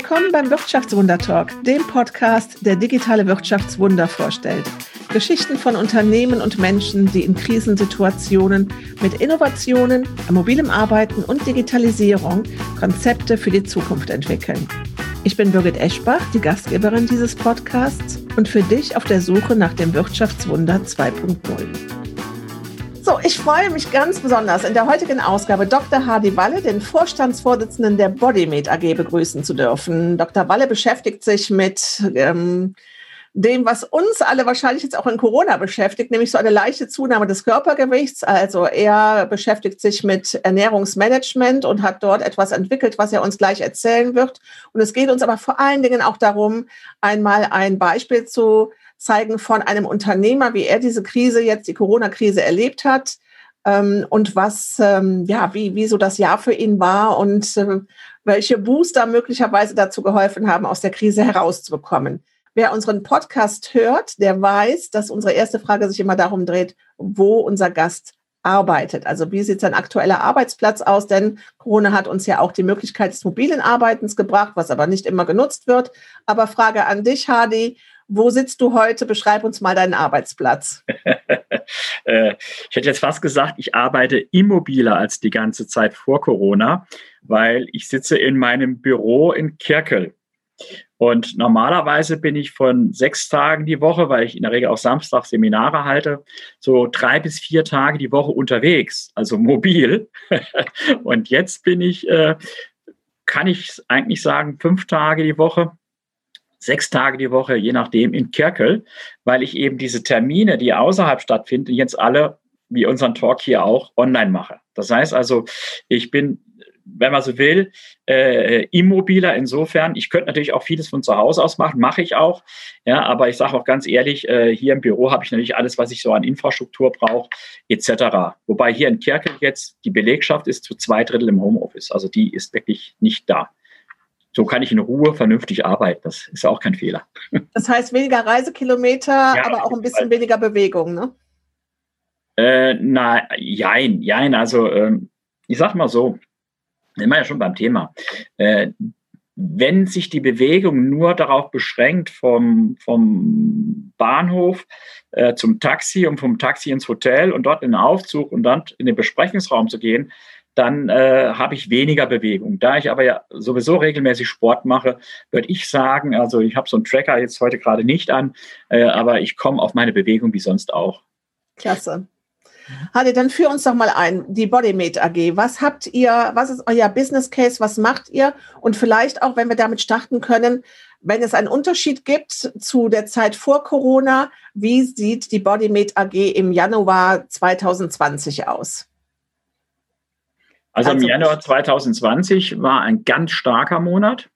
Willkommen beim Wirtschaftswunder Talk, dem Podcast, der digitale Wirtschaftswunder vorstellt. Geschichten von Unternehmen und Menschen, die in Krisensituationen mit Innovationen, mobilem Arbeiten und Digitalisierung Konzepte für die Zukunft entwickeln. Ich bin Birgit Eschbach, die Gastgeberin dieses Podcasts und für dich auf der Suche nach dem Wirtschaftswunder 2.0. So, ich freue mich ganz besonders, in der heutigen Ausgabe Dr. Hardy Walle, den Vorstandsvorsitzenden der Bodymate AG, begrüßen zu dürfen. Dr. Walle beschäftigt sich mit ähm, dem, was uns alle wahrscheinlich jetzt auch in Corona beschäftigt, nämlich so eine leichte Zunahme des Körpergewichts. Also er beschäftigt sich mit Ernährungsmanagement und hat dort etwas entwickelt, was er uns gleich erzählen wird. Und es geht uns aber vor allen Dingen auch darum, einmal ein Beispiel zu zeigen von einem Unternehmer, wie er diese Krise jetzt, die Corona-Krise erlebt hat ähm, und was, ähm, ja, wie, wie so das Jahr für ihn war und äh, welche Booster möglicherweise dazu geholfen haben, aus der Krise herauszubekommen. Wer unseren Podcast hört, der weiß, dass unsere erste Frage sich immer darum dreht, wo unser Gast arbeitet. Also wie sieht sein aktueller Arbeitsplatz aus? Denn Corona hat uns ja auch die Möglichkeit des mobilen Arbeitens gebracht, was aber nicht immer genutzt wird. Aber Frage an dich, Hadi, wo sitzt du heute? Beschreib uns mal deinen Arbeitsplatz. Äh, ich hätte jetzt fast gesagt, ich arbeite immobiler als die ganze Zeit vor Corona, weil ich sitze in meinem Büro in Kirkel. Und normalerweise bin ich von sechs Tagen die Woche, weil ich in der Regel auch Samstag Seminare halte, so drei bis vier Tage die Woche unterwegs, also mobil. Und jetzt bin ich, äh, kann ich eigentlich sagen, fünf Tage die Woche sechs Tage die Woche, je nachdem, in Kirkel, weil ich eben diese Termine, die außerhalb stattfinden, jetzt alle, wie unseren Talk hier auch, online mache. Das heißt also, ich bin, wenn man so will, äh, immobiler insofern. Ich könnte natürlich auch vieles von zu Hause aus machen, mache ich auch. Ja, aber ich sage auch ganz ehrlich, äh, hier im Büro habe ich natürlich alles, was ich so an Infrastruktur brauche, etc. Wobei hier in Kirkel jetzt die Belegschaft ist zu zwei Drittel im Homeoffice. Also die ist wirklich nicht da so kann ich in Ruhe vernünftig arbeiten. Das ist auch kein Fehler. Das heißt weniger Reisekilometer, ja, aber auch ein bisschen weniger Bewegung, ne? Äh, na, jein, jein. Also ähm, ich sag mal so, immer ja schon beim Thema. Äh, wenn sich die Bewegung nur darauf beschränkt, vom, vom Bahnhof äh, zum Taxi und vom Taxi ins Hotel und dort in den Aufzug und dann in den Besprechungsraum zu gehen, dann äh, habe ich weniger Bewegung. Da ich aber ja sowieso regelmäßig Sport mache, würde ich sagen, also ich habe so einen Tracker jetzt heute gerade nicht an, äh, aber ich komme auf meine Bewegung wie sonst auch. Klasse. Hadi, dann führ uns doch mal ein, die Bodymate AG. Was habt ihr, was ist euer Business Case, was macht ihr? Und vielleicht auch, wenn wir damit starten können, wenn es einen Unterschied gibt zu der Zeit vor Corona, wie sieht die Bodymate AG im Januar 2020 aus? Also, also im Januar 2020 war ein ganz starker Monat,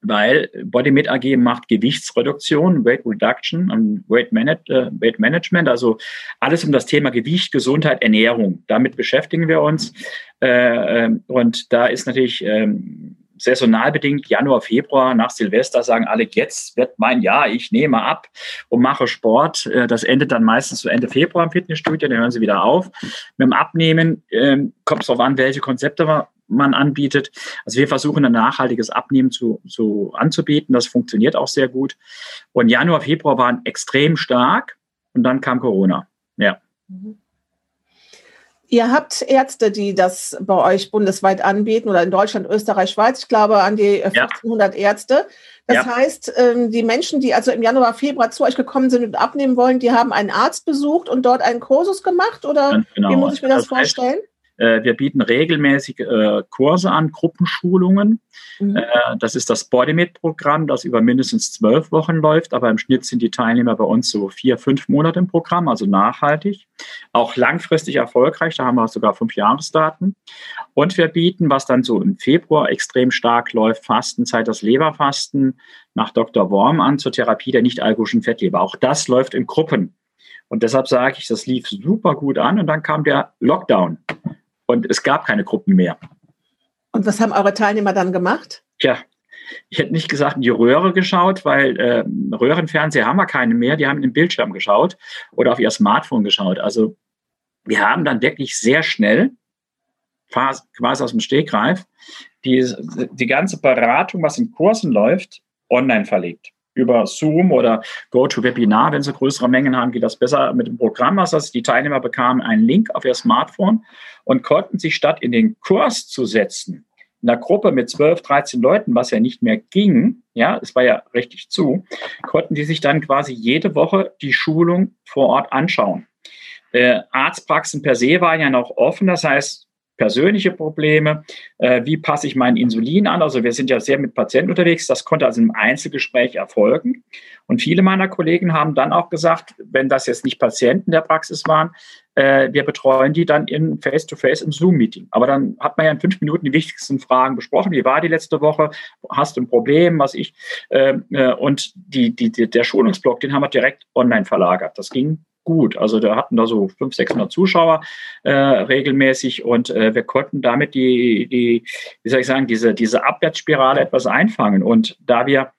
weil BodyMed AG macht Gewichtsreduktion, Weight Reduction und Weight, Manage, äh, Weight Management, also alles um das Thema Gewicht, Gesundheit, Ernährung. Damit beschäftigen wir uns. Äh, ähm, und da ist natürlich ähm, saisonal bedingt, Januar, Februar, nach Silvester sagen alle, jetzt wird mein Jahr, ich nehme ab und mache Sport. Äh, das endet dann meistens so Ende Februar im Fitnessstudio, dann hören sie wieder auf. Mit dem Abnehmen ähm, kommt es darauf an, welche Konzepte man anbietet. Also wir versuchen ein nachhaltiges Abnehmen zu, zu anzubieten. Das funktioniert auch sehr gut. Und Januar, Februar waren extrem stark und dann kam Corona. Ja. Mhm. Ihr habt Ärzte, die das bei euch bundesweit anbieten oder in Deutschland, Österreich, Schweiz. Ich glaube an die 1500 ja. Ärzte. Das ja. heißt, ähm, die Menschen, die also im Januar, Februar zu euch gekommen sind und abnehmen wollen, die haben einen Arzt besucht und dort einen Kursus gemacht oder genau. wie muss ich mir das, das vorstellen? Heißt, äh, wir bieten regelmäßig äh, Kurse an, Gruppenschulungen. Mhm. Äh, das ist das Bodymate-Programm, das über mindestens zwölf Wochen läuft, aber im Schnitt sind die Teilnehmer bei uns so vier, fünf Monate im Programm, also nachhaltig. Auch langfristig erfolgreich, da haben wir sogar fünf Jahresdaten. Und wir bieten, was dann so im Februar extrem stark läuft, Fastenzeit, das Leberfasten nach Dr. Worm an zur Therapie der nicht-alkoholischen Fettleber. Auch das läuft in Gruppen. Und deshalb sage ich, das lief super gut an und dann kam der Lockdown und es gab keine Gruppen mehr. Und was haben eure Teilnehmer dann gemacht? Tja, ich hätte nicht gesagt in die Röhre geschaut, weil äh, Röhrenfernseher haben wir keine mehr. Die haben in den Bildschirm geschaut oder auf ihr Smartphone geschaut. Also wir haben dann wirklich sehr schnell quasi aus dem Stegreif die, die ganze Beratung, was in Kursen läuft, online verlegt. Über Zoom oder GoToWebinar, wenn sie größere Mengen haben, geht das besser mit dem Programm. Also die Teilnehmer bekamen einen Link auf ihr Smartphone und konnten sich statt in den Kurs zu setzen, in einer Gruppe mit 12, 13 Leuten, was ja nicht mehr ging, ja, es war ja richtig zu, konnten die sich dann quasi jede Woche die Schulung vor Ort anschauen. Äh, Arztpraxen per se waren ja noch offen, das heißt, persönliche Probleme, äh, wie passe ich mein Insulin an. Also wir sind ja sehr mit Patienten unterwegs. Das konnte also im Einzelgespräch erfolgen. Und viele meiner Kollegen haben dann auch gesagt, wenn das jetzt nicht Patienten der Praxis waren, äh, wir betreuen die dann in Face-to-Face im Zoom-Meeting. Aber dann hat man ja in fünf Minuten die wichtigsten Fragen besprochen. Wie war die letzte Woche? Hast du ein Problem? Was ich? Äh, äh und die, die, der Schulungsblock, den haben wir direkt online verlagert. Das ging gut. Also da hatten da so 500, 600 Zuschauer äh, regelmäßig und äh, wir konnten damit die, die, wie soll ich sagen, diese, diese Abwärtsspirale etwas einfangen. Und da wir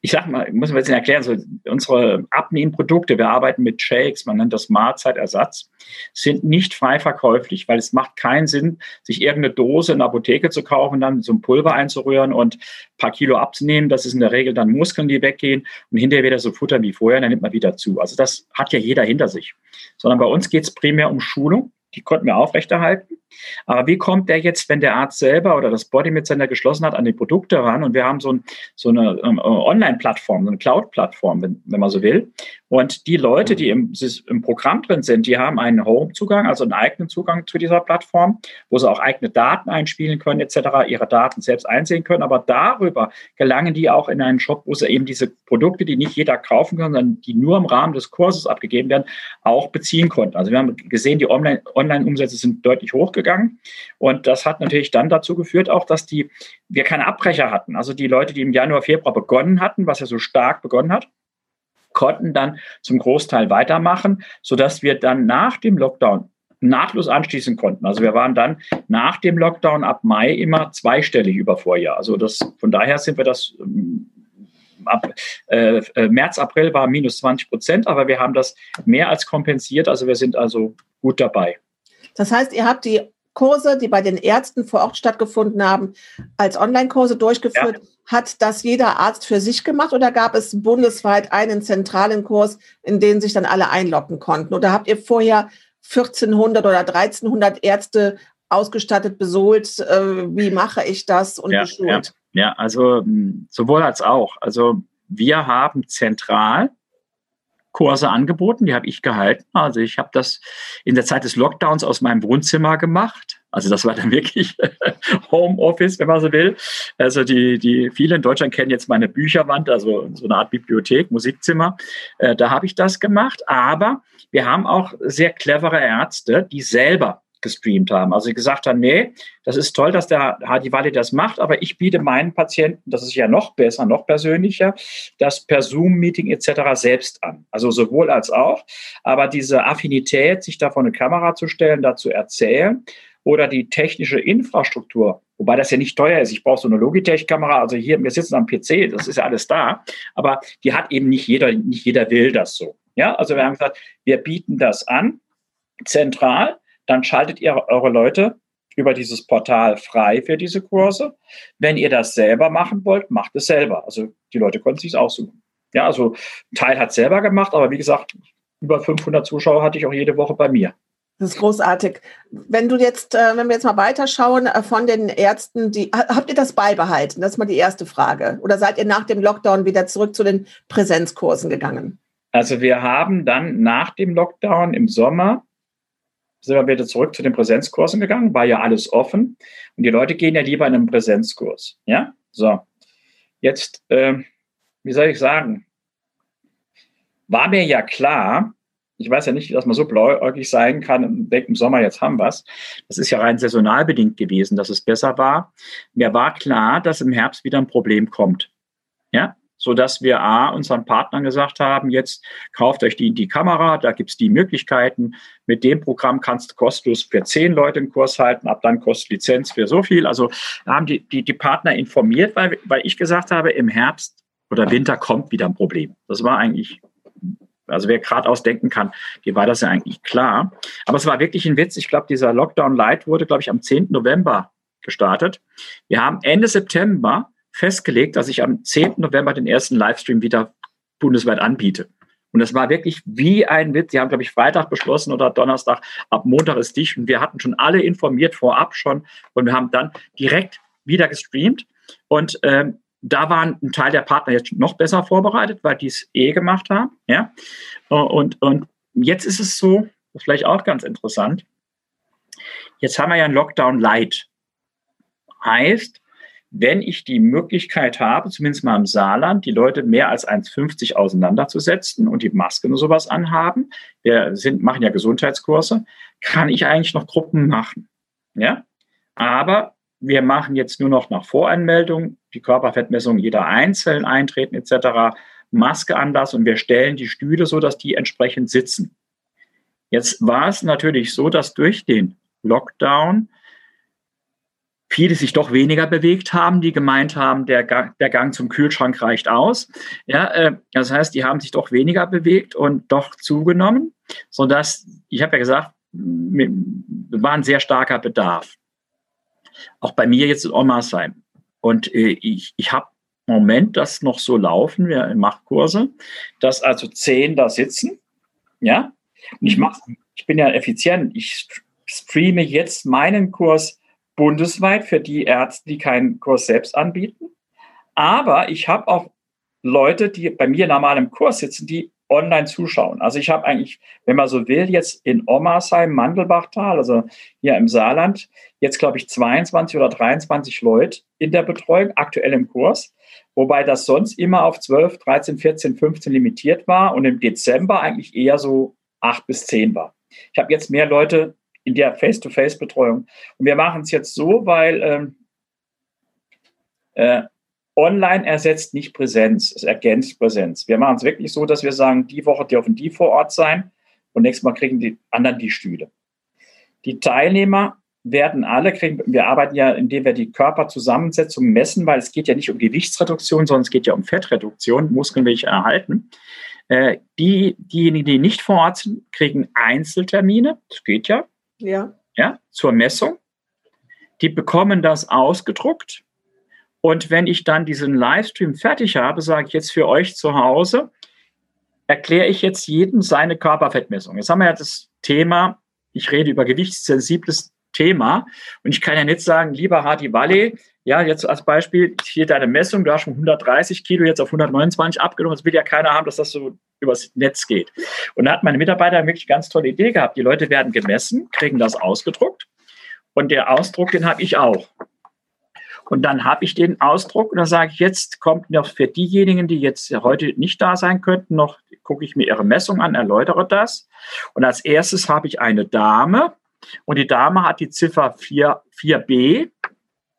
ich sag mal, muss man jetzt erklären, so unsere Abnehmprodukte, wir arbeiten mit Shakes, man nennt das Mahlzeitersatz, sind nicht frei verkäuflich, weil es macht keinen Sinn, sich irgendeine Dose in der Apotheke zu kaufen, dann so ein Pulver einzurühren und ein paar Kilo abzunehmen. Das ist in der Regel dann Muskeln, die weggehen und hinterher wieder so futtern wie vorher, dann nimmt man wieder zu. Also das hat ja jeder hinter sich. Sondern bei uns geht es primär um Schulung die konnten wir aufrechterhalten. Aber wie kommt der jetzt, wenn der Arzt selber oder das Bodymed Center geschlossen hat, an die Produkte ran? Und wir haben so, ein, so eine ähm, Online-Plattform, so eine Cloud-Plattform, wenn, wenn man so will. Und die Leute, die im, im Programm drin sind, die haben einen Home-Zugang, also einen eigenen Zugang zu dieser Plattform, wo sie auch eigene Daten einspielen können, etc., ihre Daten selbst einsehen können. Aber darüber gelangen die auch in einen Shop, wo sie eben diese Produkte, die nicht jeder kaufen kann, sondern die nur im Rahmen des Kurses abgegeben werden, auch beziehen konnten. Also wir haben gesehen, die Online-Umsätze sind deutlich hochgegangen. Und das hat natürlich dann dazu geführt, auch, dass die, wir keine Abbrecher hatten. Also die Leute, die im Januar, Februar begonnen hatten, was ja so stark begonnen hat, konnten dann zum Großteil weitermachen, sodass wir dann nach dem Lockdown nahtlos anschließen konnten. Also wir waren dann nach dem Lockdown ab Mai immer zweistellig über Vorjahr. Also das, von daher sind wir das ähm, ab äh, äh März, April war minus 20 Prozent, aber wir haben das mehr als kompensiert. Also wir sind also gut dabei. Das heißt, ihr habt die Kurse, die bei den Ärzten vor Ort stattgefunden haben, als Online-Kurse durchgeführt. Ja. Hat das jeder Arzt für sich gemacht oder gab es bundesweit einen zentralen Kurs, in den sich dann alle einloggen konnten? Oder habt ihr vorher 1400 oder 1300 Ärzte ausgestattet, besohlt? Äh, wie mache ich das und ja, geschult? Ja, ja, also hm, sowohl als auch. Also wir haben zentral Kurse angeboten, die habe ich gehalten. Also ich habe das in der Zeit des Lockdowns aus meinem Wohnzimmer gemacht. Also das war dann wirklich Homeoffice, wenn man so will. Also die, die viele in Deutschland kennen jetzt meine Bücherwand, also so eine Art Bibliothek, Musikzimmer. Äh, da habe ich das gemacht. Aber wir haben auch sehr clevere Ärzte, die selber gestreamt haben. Also gesagt haben, nee, das ist toll, dass der Hadi Wali das macht, aber ich biete meinen Patienten, das ist ja noch besser, noch persönlicher, das per Zoom-Meeting etc. selbst an. Also sowohl als auch. Aber diese Affinität, sich da vor eine Kamera zu stellen, dazu erzählen oder die technische Infrastruktur, wobei das ja nicht teuer ist. Ich brauche so eine Logitech-Kamera. Also hier, wir sitzen am PC, das ist ja alles da, aber die hat eben nicht jeder, nicht jeder will das so. Ja, also wir haben gesagt, wir bieten das an, zentral dann schaltet ihr eure Leute über dieses Portal frei für diese Kurse. Wenn ihr das selber machen wollt, macht es selber. Also die Leute konnten sich aussuchen. Ja, also Teil hat selber gemacht, aber wie gesagt, über 500 Zuschauer hatte ich auch jede Woche bei mir. Das ist großartig. Wenn du jetzt, äh, wenn wir jetzt mal weiterschauen äh, von den Ärzten, die habt ihr das beibehalten? Das ist mal die erste Frage. Oder seid ihr nach dem Lockdown wieder zurück zu den Präsenzkursen gegangen? Also wir haben dann nach dem Lockdown im Sommer sind wir wieder zurück zu den Präsenzkursen gegangen, war ja alles offen. Und die Leute gehen ja lieber in einen Präsenzkurs. Ja, so. Jetzt, äh, wie soll ich sagen, war mir ja klar, ich weiß ja nicht, dass man so blauäugig sein kann und denkt, im Sommer jetzt haben wir es. Das ist ja rein saisonal bedingt gewesen, dass es besser war. Mir war klar, dass im Herbst wieder ein Problem kommt. Ja, so dass wir A, unseren Partnern gesagt haben, jetzt kauft euch die, die Kamera, da gibt's die Möglichkeiten. Mit dem Programm kannst du kostenlos für zehn Leute einen Kurs halten, ab dann kostet Lizenz für so viel. Also haben die, die, die Partner informiert, weil, weil ich gesagt habe, im Herbst oder Winter kommt wieder ein Problem. Das war eigentlich Also wer geradeaus denken kann, dir war das ja eigentlich klar. Aber es war wirklich ein Witz. Ich glaube, dieser Lockdown Light wurde, glaube ich, am 10. November gestartet. Wir haben Ende September festgelegt, dass ich am 10. November den ersten Livestream wieder bundesweit anbiete. Und das war wirklich wie ein Witz. Sie haben, glaube ich, Freitag beschlossen oder Donnerstag, ab Montag ist dicht. Und wir hatten schon alle informiert vorab schon. Und wir haben dann direkt wieder gestreamt. Und ähm, da waren ein Teil der Partner jetzt noch besser vorbereitet, weil die es eh gemacht haben. Ja? Und, und jetzt ist es so, das ist vielleicht auch ganz interessant. Jetzt haben wir ja ein Lockdown Light. Heißt, wenn ich die Möglichkeit habe, zumindest mal im Saarland, die Leute mehr als 1,50 auseinanderzusetzen und die Masken und sowas anhaben, wir sind, machen ja Gesundheitskurse, kann ich eigentlich noch Gruppen machen. Ja? Aber wir machen jetzt nur noch nach Voranmeldung die Körperfettmessung jeder einzeln eintreten etc., Maske anlassen und wir stellen die Stühle so, dass die entsprechend sitzen. Jetzt war es natürlich so, dass durch den Lockdown viele sich doch weniger bewegt haben, die gemeint haben, der Gang, der Gang zum Kühlschrank reicht aus. Ja, äh, das heißt, die haben sich doch weniger bewegt und doch zugenommen, sodass, ich habe ja gesagt, war ein sehr starker Bedarf. Auch bei mir jetzt in Ommersheim. Und äh, ich, ich habe im Moment das noch so laufen, wir machen Kurse, dass also zehn da sitzen, ja. Und ich mache, ich bin ja effizient. Ich streame jetzt meinen Kurs bundesweit für die Ärzte, die keinen Kurs selbst anbieten. Aber ich habe auch Leute, die bei mir normal im Kurs sitzen, die online zuschauen. Also ich habe eigentlich, wenn man so will, jetzt in Ommersheim, Mandelbachtal, also hier im Saarland, jetzt glaube ich 22 oder 23 Leute in der Betreuung, aktuell im Kurs, wobei das sonst immer auf 12, 13, 14, 15 limitiert war und im Dezember eigentlich eher so 8 bis 10 war. Ich habe jetzt mehr Leute in der Face-to-Face-Betreuung. Und wir machen es jetzt so, weil ähm, äh, Online ersetzt nicht Präsenz, es ergänzt Präsenz. Wir machen es wirklich so, dass wir sagen, die Woche dürfen die vor Ort sein und nächstes Mal kriegen die anderen die Stühle. Die Teilnehmer werden alle kriegen, wir arbeiten ja, indem wir die Körperzusammensetzung messen, weil es geht ja nicht um Gewichtsreduktion, sondern es geht ja um Fettreduktion, Muskeln will ich erhalten. Äh, die, diejenigen, die nicht vor Ort sind, kriegen Einzeltermine, das geht ja, ja. Ja, zur Messung. Die bekommen das ausgedruckt. Und wenn ich dann diesen Livestream fertig habe, sage ich jetzt für euch zu Hause, erkläre ich jetzt jedem seine Körperfettmessung. Jetzt haben wir ja das Thema, ich rede über gewichtssensibles Thema. Und ich kann ja nicht sagen, lieber Hadi Walle, ja, jetzt als Beispiel, hier deine Messung, du hast schon 130 Kilo jetzt auf 129 abgenommen. Das will ja keiner haben, dass das so übers Netz geht. Und da hat meine Mitarbeiter wirklich eine ganz tolle Idee gehabt. Die Leute werden gemessen, kriegen das ausgedruckt. Und der Ausdruck, den habe ich auch. Und dann habe ich den Ausdruck und dann sage ich, jetzt kommt noch für diejenigen, die jetzt heute nicht da sein könnten, noch gucke ich mir ihre Messung an, erläutere das. Und als erstes habe ich eine Dame, und die Dame hat die Ziffer 4, 4b.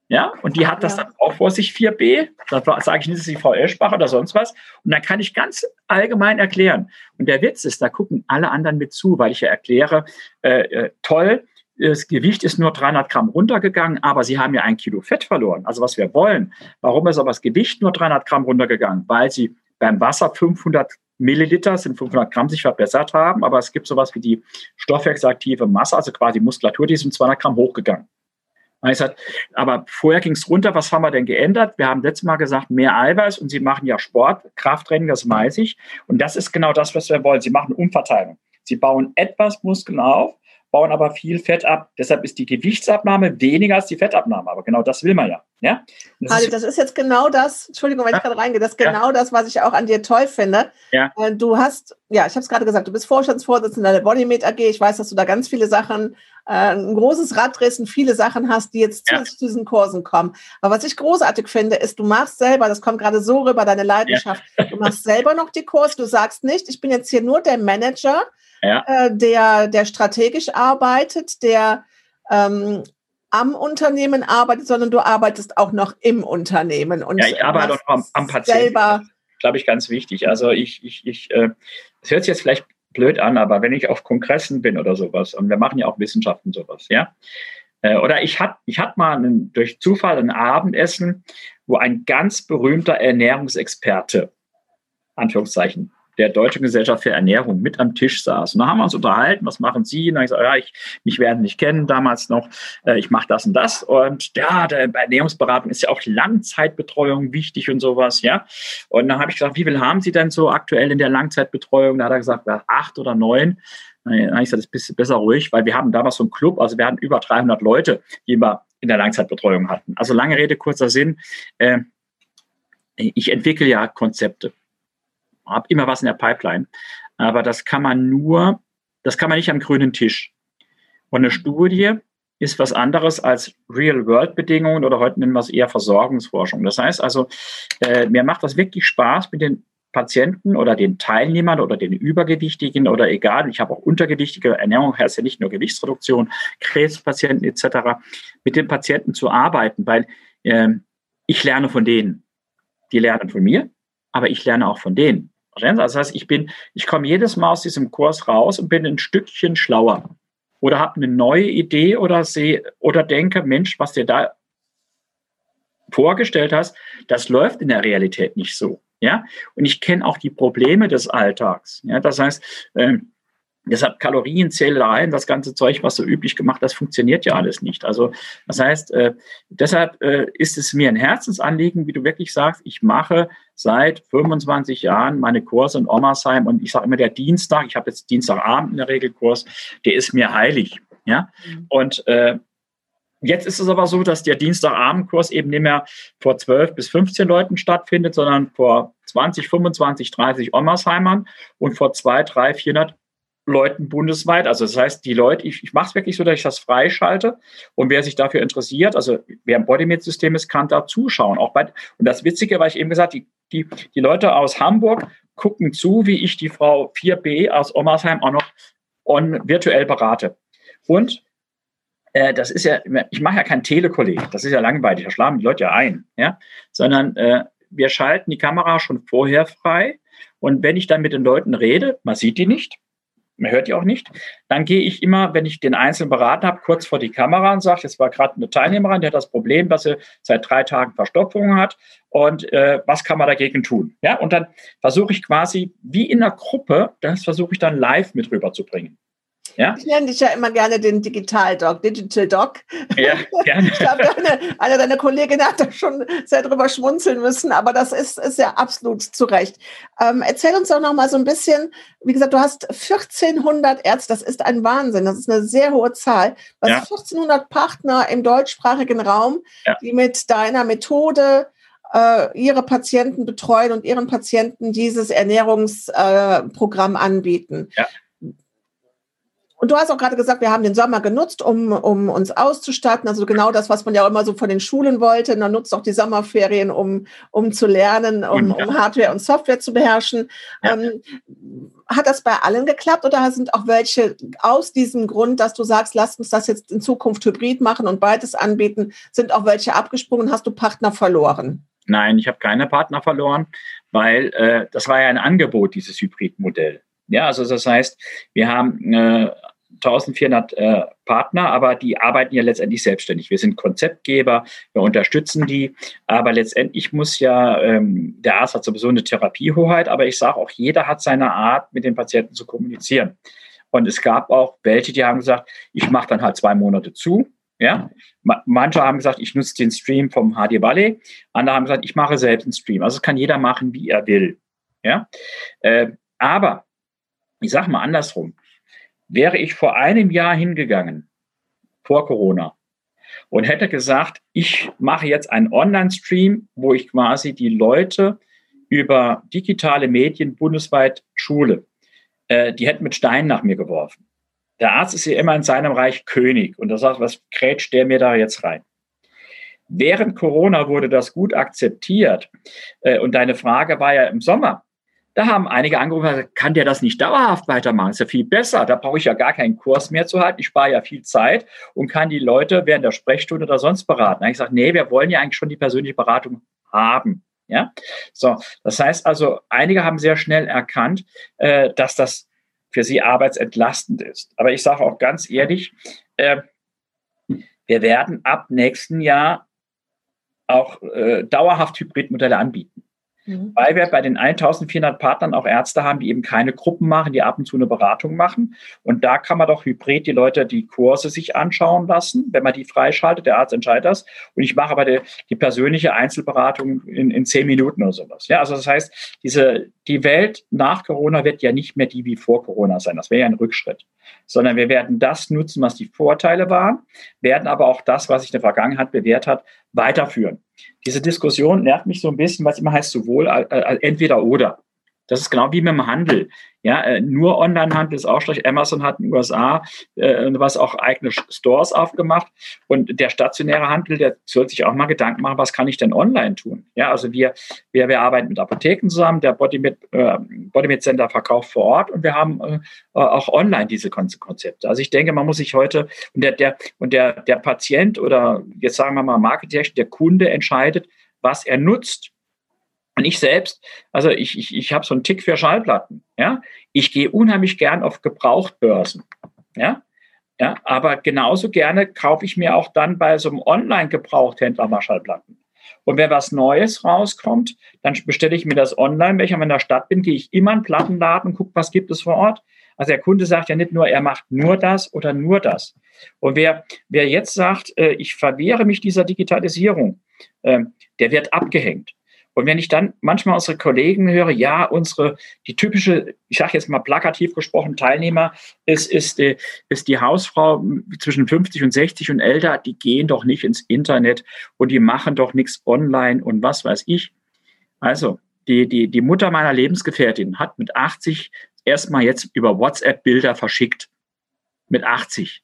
Ja, und die hat das ja. dann auch vor sich 4b. Da sage ich nicht, dass sie VL-Sprache oder sonst was. Und dann kann ich ganz allgemein erklären. Und der Witz ist, da gucken alle anderen mit zu, weil ich ja erkläre, äh, äh, toll, das Gewicht ist nur 300 Gramm runtergegangen, aber Sie haben ja ein Kilo Fett verloren. Also was wir wollen. Warum ist aber das Gewicht nur 300 Gramm runtergegangen? Weil Sie beim Wasser 500 Milliliter sind 500 Gramm sich verbessert haben, aber es gibt sowas wie die stoffwechselaktive Masse, also quasi Muskulatur, die ist um 200 Gramm hochgegangen. Gesagt, aber vorher ging es runter, was haben wir denn geändert? Wir haben letztes Mal gesagt, mehr Eiweiß und Sie machen ja Sport, Krafttraining, das weiß ich. Und das ist genau das, was wir wollen. Sie machen Umverteilung. Sie bauen etwas Muskeln auf, bauen aber viel Fett ab. Deshalb ist die Gewichtsabnahme weniger als die Fettabnahme. Aber genau das will man ja. ja? Das, also, ist, das ist jetzt genau das, Entschuldigung, wenn ja. ich gerade reingehe, das ist genau ja. das, was ich auch an dir toll finde. Ja. Äh, du hast, ja, ich habe es gerade gesagt, du bist Vorstandsvorsitzender der Bodymed AG. Ich weiß, dass du da ganz viele Sachen, äh, ein großes Rad drehst und viele Sachen hast, die jetzt ja. zu diesen Kursen kommen. Aber was ich großartig finde, ist, du machst selber, das kommt gerade so rüber, deine Leidenschaft, du machst selber noch die Kurse. Du sagst nicht, ich bin jetzt hier nur der Manager, ja. äh, der, der strategisch arbeitet, der ähm, am Unternehmen arbeitet, sondern du arbeitest auch noch im Unternehmen. Und ja, ich arbeite auch am, am Patienten. Selber glaube ich, ganz wichtig. Also ich, ich, ich, äh, es hört sich jetzt vielleicht blöd an, aber wenn ich auf Kongressen bin oder sowas, und wir machen ja auch Wissenschaften sowas, ja, äh, oder ich hatte ich hatte mal einen, durch Zufall ein Abendessen, wo ein ganz berühmter Ernährungsexperte, Anführungszeichen, der Deutschen Gesellschaft für Ernährung mit am Tisch saß. Und da haben wir uns unterhalten, was machen Sie? Und dann habe ich gesagt, ja, ich, mich werden nicht kennen damals noch, äh, ich mache das und das. Und ja, der Ernährungsberatung ist ja auch Langzeitbetreuung wichtig und sowas, ja. Und dann habe ich gesagt, wie viel haben Sie denn so aktuell in der Langzeitbetreuung? Da hat er gesagt, ja, acht oder neun. Dann habe ich gesagt, das ist besser ruhig, weil wir haben damals so einen Club, also wir hatten über 300 Leute, die wir in der Langzeitbetreuung hatten. Also lange Rede, kurzer Sinn. Äh, ich entwickle ja Konzepte, habe immer was in der Pipeline, aber das kann man nur, das kann man nicht am grünen Tisch. Und eine Studie ist was anderes als Real-World-Bedingungen oder heute nennen wir es eher Versorgungsforschung. Das heißt also, äh, mir macht das wirklich Spaß mit den Patienten oder den Teilnehmern oder den Übergewichtigen oder egal, ich habe auch untergewichtige Ernährung, heißt ja nicht nur Gewichtsreduktion, Krebspatienten etc., mit den Patienten zu arbeiten, weil äh, ich lerne von denen. Die lernen von mir, aber ich lerne auch von denen. Das heißt, ich bin, ich komme jedes Mal aus diesem Kurs raus und bin ein Stückchen schlauer oder habe eine neue Idee oder sehe oder denke, Mensch, was dir da vorgestellt hast, das läuft in der Realität nicht so. Ja, und ich kenne auch die Probleme des Alltags. Ja, das heißt, ähm, Deshalb Kalorienzählereien, das ganze Zeug, was so üblich gemacht, das funktioniert ja alles nicht. Also das heißt, äh, deshalb äh, ist es mir ein Herzensanliegen, wie du wirklich sagst, ich mache seit 25 Jahren meine Kurse in Ommersheim und ich sage immer, der Dienstag, ich habe jetzt Dienstagabend in der Regel Kurs, der ist mir heilig. Ja, mhm. und äh, Jetzt ist es aber so, dass der Dienstagabendkurs eben nicht mehr vor 12 bis 15 Leuten stattfindet, sondern vor 20, 25, 30 Ommersheimern und vor 2, 3, 400 Leuten bundesweit. Also das heißt, die Leute, ich, ich mache es wirklich so, dass ich das freischalte und wer sich dafür interessiert, also wer im Bodymate-System ist, kann da zuschauen. Auch bei, und das Witzige, weil ich eben gesagt, die, die, die Leute aus Hamburg gucken zu, wie ich die Frau 4b aus Ommersheim auch noch on, virtuell berate. Und äh, das ist ja, ich mache ja kein Telekolleg, das ist ja langweilig, da schlagen die Leute ja ein, ja, sondern äh, wir schalten die Kamera schon vorher frei und wenn ich dann mit den Leuten rede, man sieht die nicht, man hört die auch nicht, dann gehe ich immer, wenn ich den Einzelnen beraten habe, kurz vor die Kamera und sage, jetzt war gerade eine Teilnehmerin, die hat das Problem, dass sie seit drei Tagen Verstopfung hat und äh, was kann man dagegen tun? Ja, und dann versuche ich quasi wie in einer Gruppe, das versuche ich dann live mit rüberzubringen. Ja? Ich nenne dich ja immer gerne den Digital Doc, Digital Doc. Ja, gerne. ich glaube, eine, eine deiner Kolleginnen hat da schon sehr drüber schmunzeln müssen, aber das ist, ist ja absolut zu Recht. Ähm, erzähl uns doch noch mal so ein bisschen, wie gesagt, du hast 1400 Ärzte, das ist ein Wahnsinn, das ist eine sehr hohe Zahl. Du hast ja. 1400 Partner im deutschsprachigen Raum, ja. die mit deiner Methode äh, ihre Patienten betreuen und ihren Patienten dieses Ernährungsprogramm äh, anbieten. Ja. Und du hast auch gerade gesagt, wir haben den Sommer genutzt, um, um uns auszustatten. Also genau das, was man ja auch immer so von den Schulen wollte. Und dann nutzt auch die Sommerferien, um, um zu lernen, um, um Hardware und Software zu beherrschen. Ja. Ähm, hat das bei allen geklappt oder sind auch welche aus diesem Grund, dass du sagst, lass uns das jetzt in Zukunft hybrid machen und beides anbieten, sind auch welche abgesprungen? Hast du Partner verloren? Nein, ich habe keine Partner verloren, weil äh, das war ja ein Angebot, dieses Hybridmodell. Ja, also das heißt, wir haben äh, 1400 äh, Partner, aber die arbeiten ja letztendlich selbstständig. Wir sind Konzeptgeber, wir unterstützen die, aber letztendlich muss ja, ähm, der Arzt hat sowieso eine Therapiehoheit, aber ich sage auch, jeder hat seine Art, mit den Patienten zu kommunizieren. Und es gab auch welche, die haben gesagt, ich mache dann halt zwei Monate zu. Ja, manche haben gesagt, ich nutze den Stream vom HD Valley. Andere haben gesagt, ich mache selbst einen Stream. Also kann jeder machen, wie er will. Ja, äh, aber ich sage mal andersrum wäre ich vor einem Jahr hingegangen, vor Corona, und hätte gesagt, ich mache jetzt einen Online-Stream, wo ich quasi die Leute über digitale Medien bundesweit schule. Äh, die hätten mit Steinen nach mir geworfen. Der Arzt ist ja immer in seinem Reich König und er sagt, was krätscht der mir da jetzt rein? Während Corona wurde das gut akzeptiert. Äh, und deine Frage war ja im Sommer, da haben einige angerufen, kann der das nicht dauerhaft weitermachen? ist ja viel besser. Da brauche ich ja gar keinen Kurs mehr zu halten. Ich spare ja viel Zeit und kann die Leute während der Sprechstunde oder sonst beraten. ich sage, nee, wir wollen ja eigentlich schon die persönliche Beratung haben. Ja, so. Das heißt also, einige haben sehr schnell erkannt, äh, dass das für sie arbeitsentlastend ist. Aber ich sage auch ganz ehrlich, äh, wir werden ab nächsten Jahr auch äh, dauerhaft Hybridmodelle anbieten. Mhm. weil wir bei den 1400 Partnern auch Ärzte haben, die eben keine Gruppen machen, die ab und zu eine Beratung machen. Und da kann man doch hybrid die Leute die Kurse sich anschauen lassen, wenn man die freischaltet. Der Arzt entscheidet das. Und ich mache aber die, die persönliche Einzelberatung in, in zehn Minuten oder sowas. Ja, also das heißt, diese, die Welt nach Corona wird ja nicht mehr die wie vor Corona sein. Das wäre ja ein Rückschritt. Sondern wir werden das nutzen, was die Vorteile waren, werden aber auch das, was sich in der Vergangenheit bewährt hat, weiterführen. Diese Diskussion nervt mich so ein bisschen, was immer heißt sowohl äh, äh, entweder oder. Das ist genau wie mit dem Handel. Ja, äh, nur Onlinehandel ist auch schlecht. Amazon hat in den USA äh, was auch eigene Stores aufgemacht. Und der stationäre Handel, der soll sich auch mal Gedanken machen, was kann ich denn online tun? Ja, also wir, wir, wir arbeiten mit Apotheken zusammen. Der Bodymed, äh, Bodymed Center verkauft vor Ort und wir haben äh, auch online diese Konzepte. Also ich denke, man muss sich heute und der, der, und der, der Patient oder jetzt sagen wir mal Marketing, der Kunde entscheidet, was er nutzt und ich selbst, also ich, ich, ich habe so einen Tick für Schallplatten. Ja? Ich gehe unheimlich gern auf Gebrauchtbörsen. Ja? Ja, aber genauso gerne kaufe ich mir auch dann bei so einem Online-Gebrauchthändler mal Schallplatten. Und wenn was Neues rauskommt, dann bestelle ich mir das online. Wenn ich in der Stadt bin, gehe ich immer in den Plattenladen und gucke, was gibt es vor Ort. Also der Kunde sagt ja nicht nur, er macht nur das oder nur das. Und wer, wer jetzt sagt, äh, ich verwehre mich dieser Digitalisierung, äh, der wird abgehängt. Und wenn ich dann manchmal unsere Kollegen höre, ja, unsere, die typische, ich sage jetzt mal plakativ gesprochen, Teilnehmer ist, ist, die, ist die Hausfrau zwischen 50 und 60 und älter, die gehen doch nicht ins Internet und die machen doch nichts online und was weiß ich. Also, die, die, die Mutter meiner Lebensgefährtin hat mit 80 erstmal jetzt über WhatsApp Bilder verschickt. Mit 80.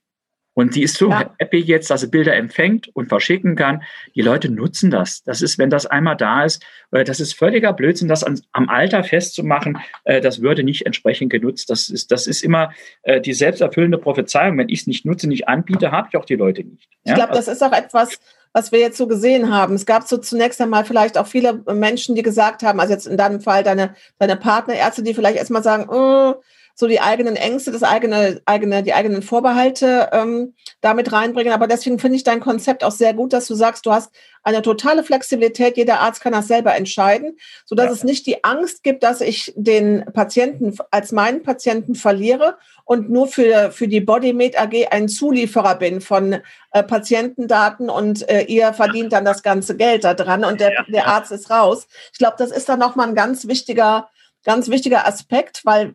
Und sie ist so ja. happy jetzt, dass sie Bilder empfängt und verschicken kann. Die Leute nutzen das. Das ist, wenn das einmal da ist, äh, das ist völliger Blödsinn, das an, am Alter festzumachen. Äh, das würde nicht entsprechend genutzt. Das ist, das ist immer äh, die selbsterfüllende Prophezeiung. Wenn ich es nicht nutze, nicht anbiete, habe ich auch die Leute nicht. Ja? Ich glaube, das ist auch etwas, was wir jetzt so gesehen haben. Es gab so zunächst einmal vielleicht auch viele Menschen, die gesagt haben, also jetzt in deinem Fall deine, deine Partnerärzte, die vielleicht erstmal sagen, oh, so die eigenen Ängste, das eigene, eigene, die eigenen Vorbehalte ähm, damit reinbringen. Aber deswegen finde ich dein Konzept auch sehr gut, dass du sagst, du hast eine totale Flexibilität. Jeder Arzt kann das selber entscheiden, so dass ja. es nicht die Angst gibt, dass ich den Patienten als meinen Patienten verliere und nur für, für die BodyMed AG ein Zulieferer bin von äh, Patientendaten und äh, ihr verdient dann das ganze Geld da dran und der, der Arzt ist raus. Ich glaube, das ist dann nochmal ein ganz wichtiger, ganz wichtiger Aspekt, weil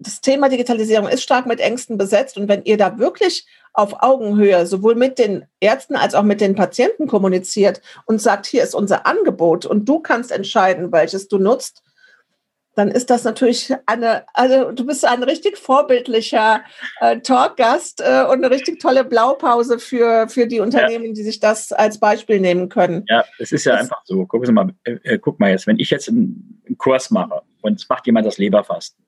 das Thema Digitalisierung ist stark mit Ängsten besetzt. Und wenn ihr da wirklich auf Augenhöhe sowohl mit den Ärzten als auch mit den Patienten kommuniziert und sagt, hier ist unser Angebot und du kannst entscheiden, welches du nutzt, dann ist das natürlich eine, also du bist ein richtig vorbildlicher äh, Talkgast äh, und eine richtig tolle Blaupause für, für die Unternehmen, ja. die sich das als Beispiel nehmen können. Ja, es ist ja das, einfach so. Guck mal, äh, äh, guck mal jetzt, wenn ich jetzt einen, einen Kurs mache und es macht jemand das Leberfasten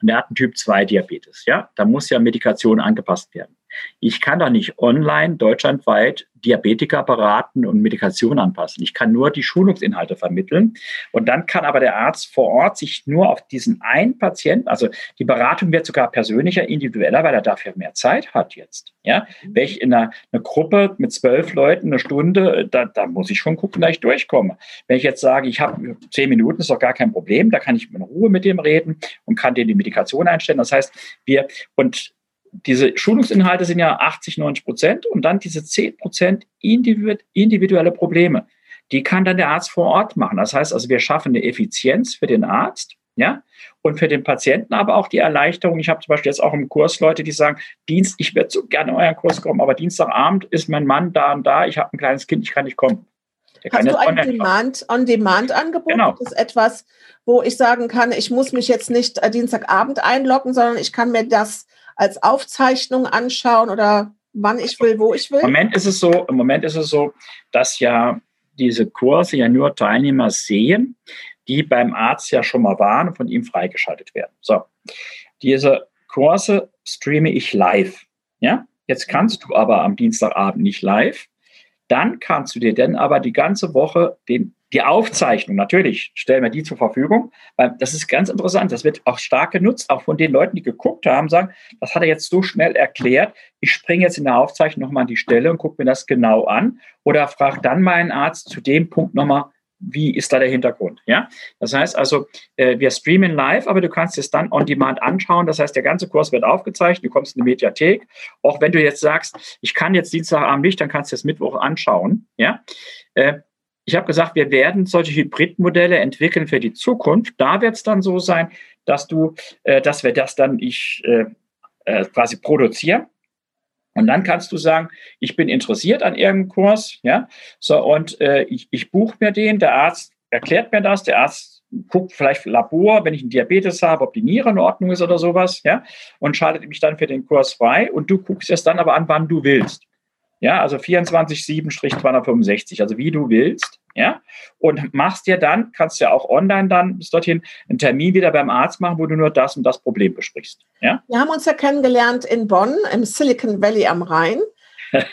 und der hat einen Typ 2 Diabetes, ja, da muss ja Medikation angepasst werden. Ich kann doch nicht online deutschlandweit Diabetiker beraten und Medikation anpassen. Ich kann nur die Schulungsinhalte vermitteln. Und dann kann aber der Arzt vor Ort sich nur auf diesen einen Patienten, also die Beratung wird sogar persönlicher, individueller, weil er dafür mehr Zeit hat jetzt. Ja, wenn ich in einer, einer Gruppe mit zwölf Leuten eine Stunde, da, da muss ich schon gucken, dass ich durchkomme. Wenn ich jetzt sage, ich habe zehn Minuten, ist doch gar kein Problem, da kann ich in Ruhe mit dem reden und kann dir die Medikation einstellen. Das heißt, wir, und diese Schulungsinhalte sind ja 80, 90 Prozent und dann diese 10 Prozent individuelle Probleme. Die kann dann der Arzt vor Ort machen. Das heißt also, wir schaffen eine Effizienz für den Arzt, ja, und für den Patienten aber auch die Erleichterung. Ich habe zum Beispiel jetzt auch im Kurs Leute, die sagen, Dienst, ich würde so gerne in euren Kurs kommen, aber Dienstagabend ist mein Mann da und da, ich habe ein kleines Kind, ich kann nicht kommen. Hast du ein On-Demand-Angebot? Genau. Das ist etwas, wo ich sagen kann, ich muss mich jetzt nicht äh, Dienstagabend einloggen, sondern ich kann mir das als Aufzeichnung anschauen oder wann ich will, wo ich will? Im Moment ist es so, im Moment ist es so, dass ja diese Kurse ja nur Teilnehmer sehen, die beim Arzt ja schon mal waren und von ihm freigeschaltet werden. So, diese Kurse streame ich live. Ja, jetzt kannst du aber am Dienstagabend nicht live. Dann kannst du dir denn aber die ganze Woche den die Aufzeichnung, natürlich stellen wir die zur Verfügung, weil das ist ganz interessant. Das wird auch stark genutzt, auch von den Leuten, die geguckt haben, sagen, das hat er jetzt so schnell erklärt. Ich springe jetzt in der Aufzeichnung nochmal an die Stelle und gucke mir das genau an oder frage dann meinen Arzt zu dem Punkt nochmal, wie ist da der Hintergrund? Ja, das heißt also, äh, wir streamen live, aber du kannst es dann on demand anschauen. Das heißt, der ganze Kurs wird aufgezeichnet, du kommst in die Mediathek. Auch wenn du jetzt sagst, ich kann jetzt Dienstagabend nicht, dann kannst du es Mittwoch anschauen. Ja, äh, ich habe gesagt, wir werden solche Hybridmodelle entwickeln für die Zukunft. Da wird es dann so sein, dass du, äh, dass wir das dann ich äh, äh, quasi produzieren. Und dann kannst du sagen, ich bin interessiert an irgendeinem Kurs, ja, so und äh, ich, ich buche mir den, der Arzt erklärt mir das, der Arzt guckt vielleicht Labor, wenn ich einen Diabetes habe, ob die Niere in Ordnung ist oder sowas, ja, und schaltet mich dann für den Kurs frei und du guckst es dann aber an, wann du willst. Ja, also 24-7-265, also wie du willst. Ja, und machst dir dann, kannst ja auch online dann bis dorthin einen Termin wieder beim Arzt machen, wo du nur das und das Problem besprichst. Ja? Wir haben uns ja kennengelernt in Bonn, im Silicon Valley am Rhein.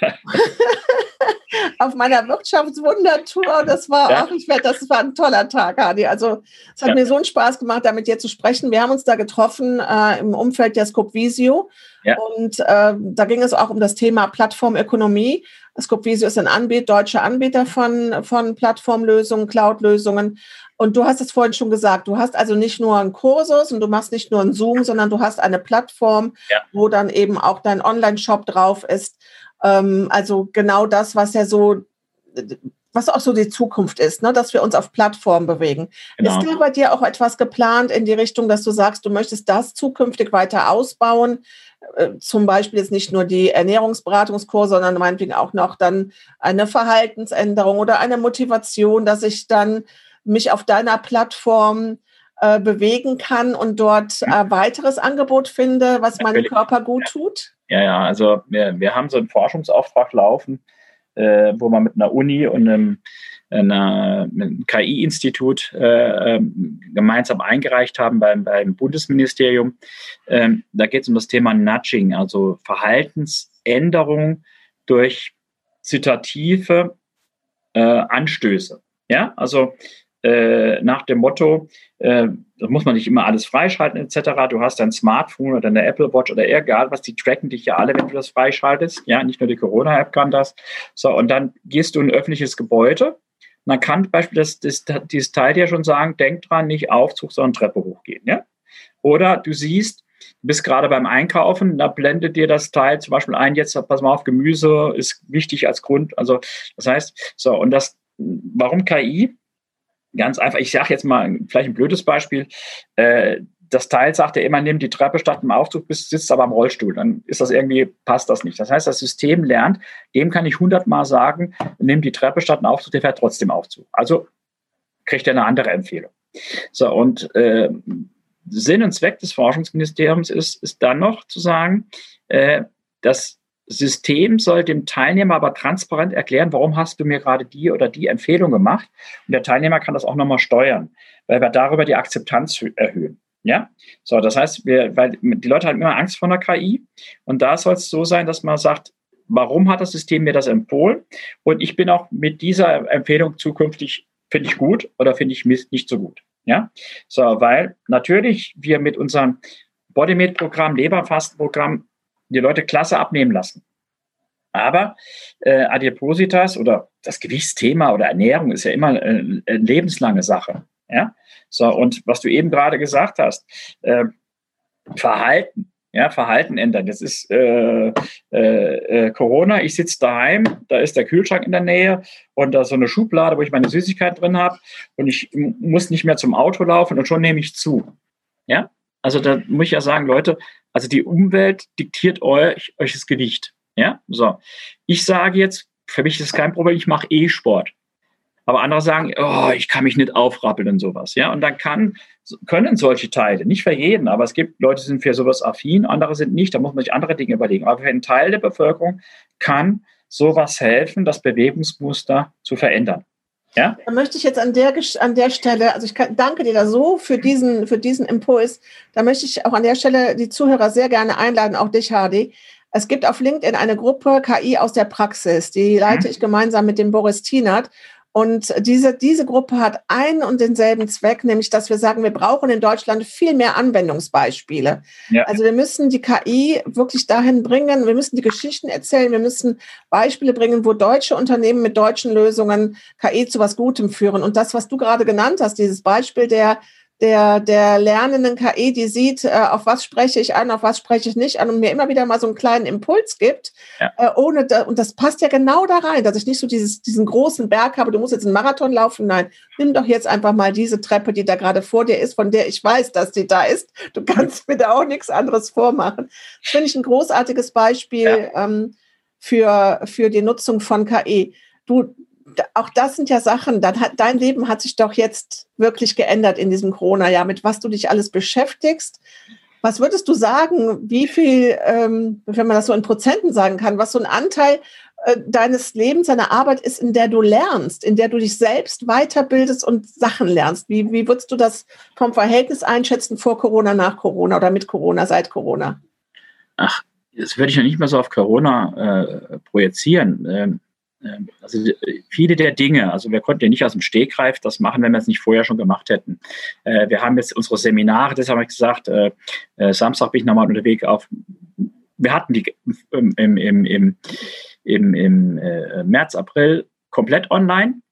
auf meiner Wirtschaftswundertour. Das war ja. auch, ich werde, das war ein toller Tag, Hadi. Also es hat ja. mir so einen Spaß gemacht, damit dir zu sprechen. Wir haben uns da getroffen äh, im Umfeld der Scopvisio. Ja. Und äh, da ging es auch um das Thema Plattformökonomie. Scopvisio ist ein Anbieter, deutscher Anbieter von, von Plattformlösungen, Cloud-Lösungen. Und du hast es vorhin schon gesagt, du hast also nicht nur einen Kursus und du machst nicht nur einen Zoom, sondern du hast eine Plattform, ja. wo dann eben auch dein Online-Shop drauf ist. Ähm, also genau das, was ja so, was auch so die Zukunft ist, ne? dass wir uns auf Plattformen bewegen. Genau. Ist da bei dir auch etwas geplant in die Richtung, dass du sagst, du möchtest das zukünftig weiter ausbauen? Äh, zum Beispiel jetzt nicht nur die Ernährungsberatungskurse, sondern meinetwegen auch noch dann eine Verhaltensänderung oder eine Motivation, dass ich dann mich auf deiner Plattform äh, bewegen kann und dort äh, weiteres Angebot finde, was meinem Körper gut tut? Ja, ja, also wir, wir haben so einen Forschungsauftrag laufen, äh, wo man mit einer Uni und einem, einem KI-Institut äh, ähm, gemeinsam eingereicht haben beim, beim Bundesministerium. Ähm, da geht es um das Thema Nudging, also Verhaltensänderung durch zitative äh, Anstöße. Ja, also äh, nach dem Motto, äh, da muss man nicht immer alles freischalten etc. Du hast dein Smartphone oder deine Apple Watch oder egal was, die tracken dich ja alle, wenn du das freischaltest. Ja, nicht nur die Corona-App kann das. So, und dann gehst du in ein öffentliches Gebäude. Man kann beispielsweise dieses Teil dir schon sagen, denk dran, nicht Aufzug, sondern Treppe hochgehen. Ja? Oder du siehst, du bist gerade beim Einkaufen, da blendet dir das Teil zum Beispiel ein, jetzt pass mal auf, Gemüse ist wichtig als Grund. Also das heißt, so, und das, warum KI? Ganz einfach, ich sage jetzt mal vielleicht ein blödes Beispiel. Äh, das Teil sagt ja immer, nimm die Treppe statt im Aufzug, bist, sitzt aber am Rollstuhl. Dann ist das irgendwie, passt das nicht. Das heißt, das System lernt, dem kann ich hundertmal sagen, nimm die Treppe statt im Aufzug, der fährt trotzdem Aufzug. Also kriegt er eine andere Empfehlung. So, und äh, Sinn und Zweck des Forschungsministeriums ist, ist dann noch zu sagen, äh, dass System soll dem Teilnehmer aber transparent erklären, warum hast du mir gerade die oder die Empfehlung gemacht. Und der Teilnehmer kann das auch nochmal steuern, weil wir darüber die Akzeptanz erhöhen. Ja, so, das heißt, wir, weil die Leute haben immer Angst vor einer KI. Und da soll es so sein, dass man sagt, warum hat das System mir das empfohlen? Und ich bin auch mit dieser Empfehlung zukünftig, finde ich gut oder finde ich nicht so gut. Ja, so, weil natürlich wir mit unserem Bodymate-Programm, Leberfastenprogramm die Leute klasse abnehmen lassen. Aber äh, Adipositas oder das Gewichtsthema oder Ernährung ist ja immer äh, eine lebenslange Sache. Ja? So, und was du eben gerade gesagt hast, äh, Verhalten, ja, Verhalten ändern. Das ist äh, äh, äh, Corona, ich sitze daheim, da ist der Kühlschrank in der Nähe und da ist so eine Schublade, wo ich meine Süßigkeit drin habe und ich muss nicht mehr zum Auto laufen und schon nehme ich zu. Ja, also da muss ich ja sagen, Leute, also die Umwelt diktiert euch, euch das Gewicht. Ja, so. Ich sage jetzt, für mich ist es kein Problem, ich mache E-Sport. Aber andere sagen, oh, ich kann mich nicht aufrappeln und sowas. Ja, und dann kann, können solche Teile, nicht für jeden, aber es gibt Leute, die sind für sowas affin, andere sind nicht, da muss man sich andere Dinge überlegen. Aber für einen Teil der Bevölkerung kann sowas helfen, das Bewegungsmuster zu verändern. Ja? Da möchte ich jetzt an der, an der Stelle, also ich kann, danke dir da so für diesen, für diesen Impuls. Da möchte ich auch an der Stelle die Zuhörer sehr gerne einladen, auch dich, Hardy. Es gibt auf LinkedIn eine Gruppe KI aus der Praxis, die leite ich gemeinsam mit dem Boris Tienert. Und diese, diese Gruppe hat einen und denselben Zweck, nämlich dass wir sagen, wir brauchen in Deutschland viel mehr Anwendungsbeispiele. Ja. Also wir müssen die KI wirklich dahin bringen, wir müssen die Geschichten erzählen, wir müssen Beispiele bringen, wo deutsche Unternehmen mit deutschen Lösungen KI zu was Gutem führen. Und das, was du gerade genannt hast, dieses Beispiel der der, der lernenden KI, die sieht, äh, auf was spreche ich an, auf was spreche ich nicht an und mir immer wieder mal so einen kleinen Impuls gibt, ja. äh, ohne da, und das passt ja genau da rein, dass ich nicht so dieses, diesen großen Berg habe, du musst jetzt einen Marathon laufen, nein, nimm doch jetzt einfach mal diese Treppe, die da gerade vor dir ist, von der ich weiß, dass die da ist. Du kannst mir da auch nichts anderes vormachen. Das finde ich ein großartiges Beispiel ja. ähm, für, für die Nutzung von KI. Du, auch das sind ja Sachen, dann hat, dein Leben hat sich doch jetzt wirklich geändert in diesem Corona-Jahr, mit was du dich alles beschäftigst. Was würdest du sagen, wie viel, ähm, wenn man das so in Prozenten sagen kann, was so ein Anteil äh, deines Lebens, deiner Arbeit ist, in der du lernst, in der du dich selbst weiterbildest und Sachen lernst? Wie, wie würdest du das vom Verhältnis einschätzen vor Corona, nach Corona oder mit Corona, seit Corona? Ach, das würde ich ja nicht mehr so auf Corona äh, projizieren. Ähm, also viele der Dinge, also wir konnten ja nicht aus dem Stegreif das machen, wenn wir es nicht vorher schon gemacht hätten. Äh, wir haben jetzt unsere Seminare, das habe ich gesagt, äh, äh, Samstag bin ich nochmal unterwegs auf, wir hatten die im, im, im, im, im März, April komplett online.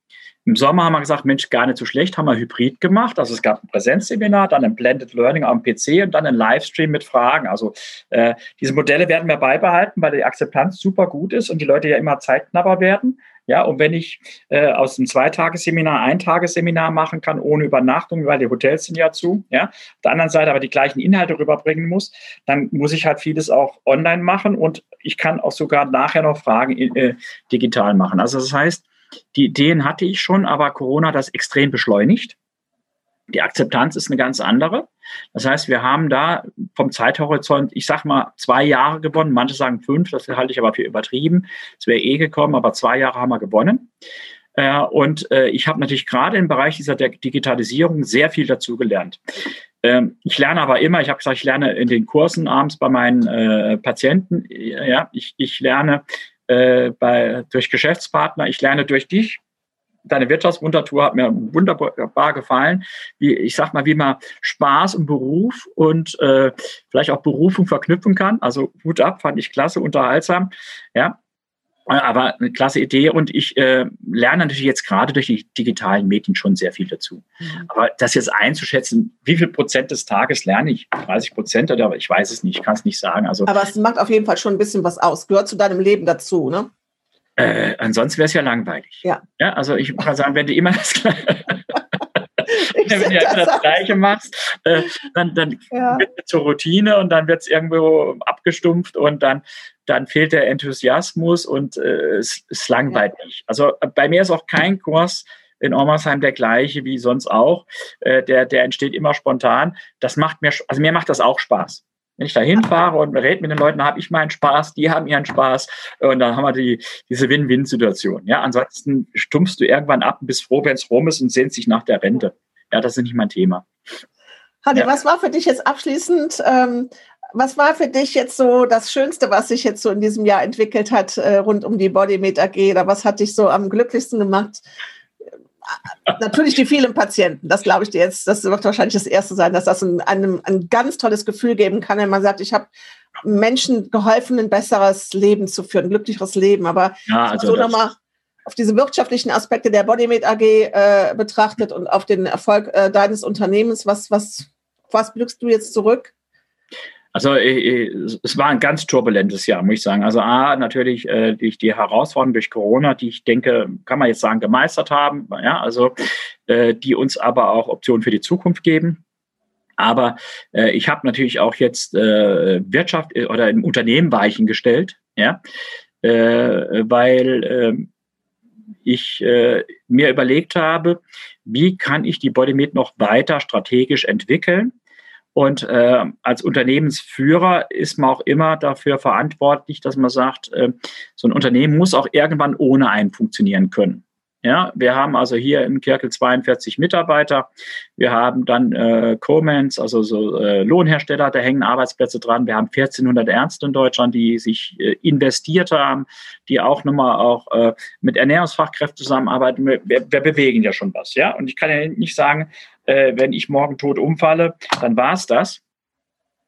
Im Sommer haben wir gesagt, Mensch, gar nicht so schlecht, haben wir Hybrid gemacht. Also es gab ein Präsenzseminar, dann ein Blended Learning am PC und dann ein Livestream mit Fragen. Also äh, diese Modelle werden wir beibehalten, weil die Akzeptanz super gut ist und die Leute ja immer zeitknapper werden. Ja, und wenn ich äh, aus einem Zweitagesseminar ein Tagesseminar machen kann, ohne Übernachtung, weil die Hotels sind ja zu, ja, auf der anderen Seite aber die gleichen Inhalte rüberbringen muss, dann muss ich halt vieles auch online machen und ich kann auch sogar nachher noch Fragen äh, digital machen. Also das heißt, die Ideen hatte ich schon, aber Corona hat das extrem beschleunigt. Die Akzeptanz ist eine ganz andere. Das heißt, wir haben da vom Zeithorizont, ich sag mal, zwei Jahre gewonnen. Manche sagen fünf, das halte ich aber für übertrieben. Es wäre eh gekommen, aber zwei Jahre haben wir gewonnen. Äh, und äh, ich habe natürlich gerade im Bereich dieser Digitalisierung sehr viel dazu gelernt. Ähm, ich lerne aber immer, ich habe gesagt, ich lerne in den Kursen abends bei meinen äh, Patienten. Ja, ich, ich lerne äh, bei, durch Geschäftspartner. Ich lerne durch dich. Deine Wirtschaftswundertour hat mir wunderbar gefallen. Wie, ich sag mal, wie man Spaß und Beruf und äh, vielleicht auch Berufung verknüpfen kann. Also Hut ab, fand ich klasse, unterhaltsam. Ja, aber eine klasse Idee und ich äh, lerne natürlich jetzt gerade durch die digitalen Medien schon sehr viel dazu. Mhm. Aber das jetzt einzuschätzen, wie viel Prozent des Tages lerne ich? 30 Prozent oder ich weiß es nicht, kann es nicht sagen. Also, aber es macht auf jeden Fall schon ein bisschen was aus. Gehört zu deinem Leben dazu, ne? Äh, ansonsten wäre es ja langweilig. Ja. ja. Also ich kann sagen, wenn du immer das wenn du das, das Gleiche machst, äh, dann, dann ja. wird es zur Routine und dann wird es irgendwo abgestumpft und dann, dann fehlt der Enthusiasmus und äh, es, es langweilt ja. mich. Also äh, bei mir ist auch kein Kurs in Ormersheim der gleiche wie sonst auch. Äh, der, der entsteht immer spontan. Das macht mir, also mir macht das auch Spaß. Wenn ich da hinfahre und rede mit den Leuten, habe ich meinen Spaß, die haben ihren Spaß und dann haben wir die, diese Win-Win-Situation. Ja, ansonsten stumpfst du irgendwann ab und bist froh, wenn es rum ist und sehnst sich nach der Rente ja, das ist nicht mein Thema. Hanni, ja. was war für dich jetzt abschließend, ähm, was war für dich jetzt so das Schönste, was sich jetzt so in diesem Jahr entwickelt hat äh, rund um die Bodymed AG? Oder was hat dich so am glücklichsten gemacht? Äh, natürlich die vielen Patienten, das glaube ich dir jetzt, das wird wahrscheinlich das Erste sein, dass das ein, einem ein ganz tolles Gefühl geben kann, wenn man sagt, ich habe Menschen geholfen, ein besseres Leben zu führen, ein glücklicheres Leben. Aber ja, also so nochmal auf diese wirtschaftlichen Aspekte der Bodymed AG äh, betrachtet und auf den Erfolg äh, deines Unternehmens, was, was, was blickst du jetzt zurück? Also äh, es war ein ganz turbulentes Jahr, muss ich sagen. Also A, natürlich äh, durch die Herausforderungen durch Corona, die ich denke, kann man jetzt sagen, gemeistert haben, ja, also äh, die uns aber auch Optionen für die Zukunft geben. Aber äh, ich habe natürlich auch jetzt äh, Wirtschaft äh, oder im Unternehmen Weichen gestellt, ja, äh, weil äh, ich äh, mir überlegt habe, wie kann ich die Bodymed noch weiter strategisch entwickeln. Und äh, als Unternehmensführer ist man auch immer dafür verantwortlich, dass man sagt, äh, so ein Unternehmen muss auch irgendwann ohne einen funktionieren können. Ja, wir haben also hier im Kirkel 42 Mitarbeiter. Wir haben dann äh, Comans, also so äh, Lohnhersteller, da hängen Arbeitsplätze dran. Wir haben 1400 Ärzte in Deutschland, die sich äh, investiert haben, die auch nochmal auch äh, mit Ernährungsfachkräften zusammenarbeiten. Wir, wir bewegen ja schon was, ja. Und ich kann ja nicht sagen, äh, wenn ich morgen tot umfalle, dann war's das.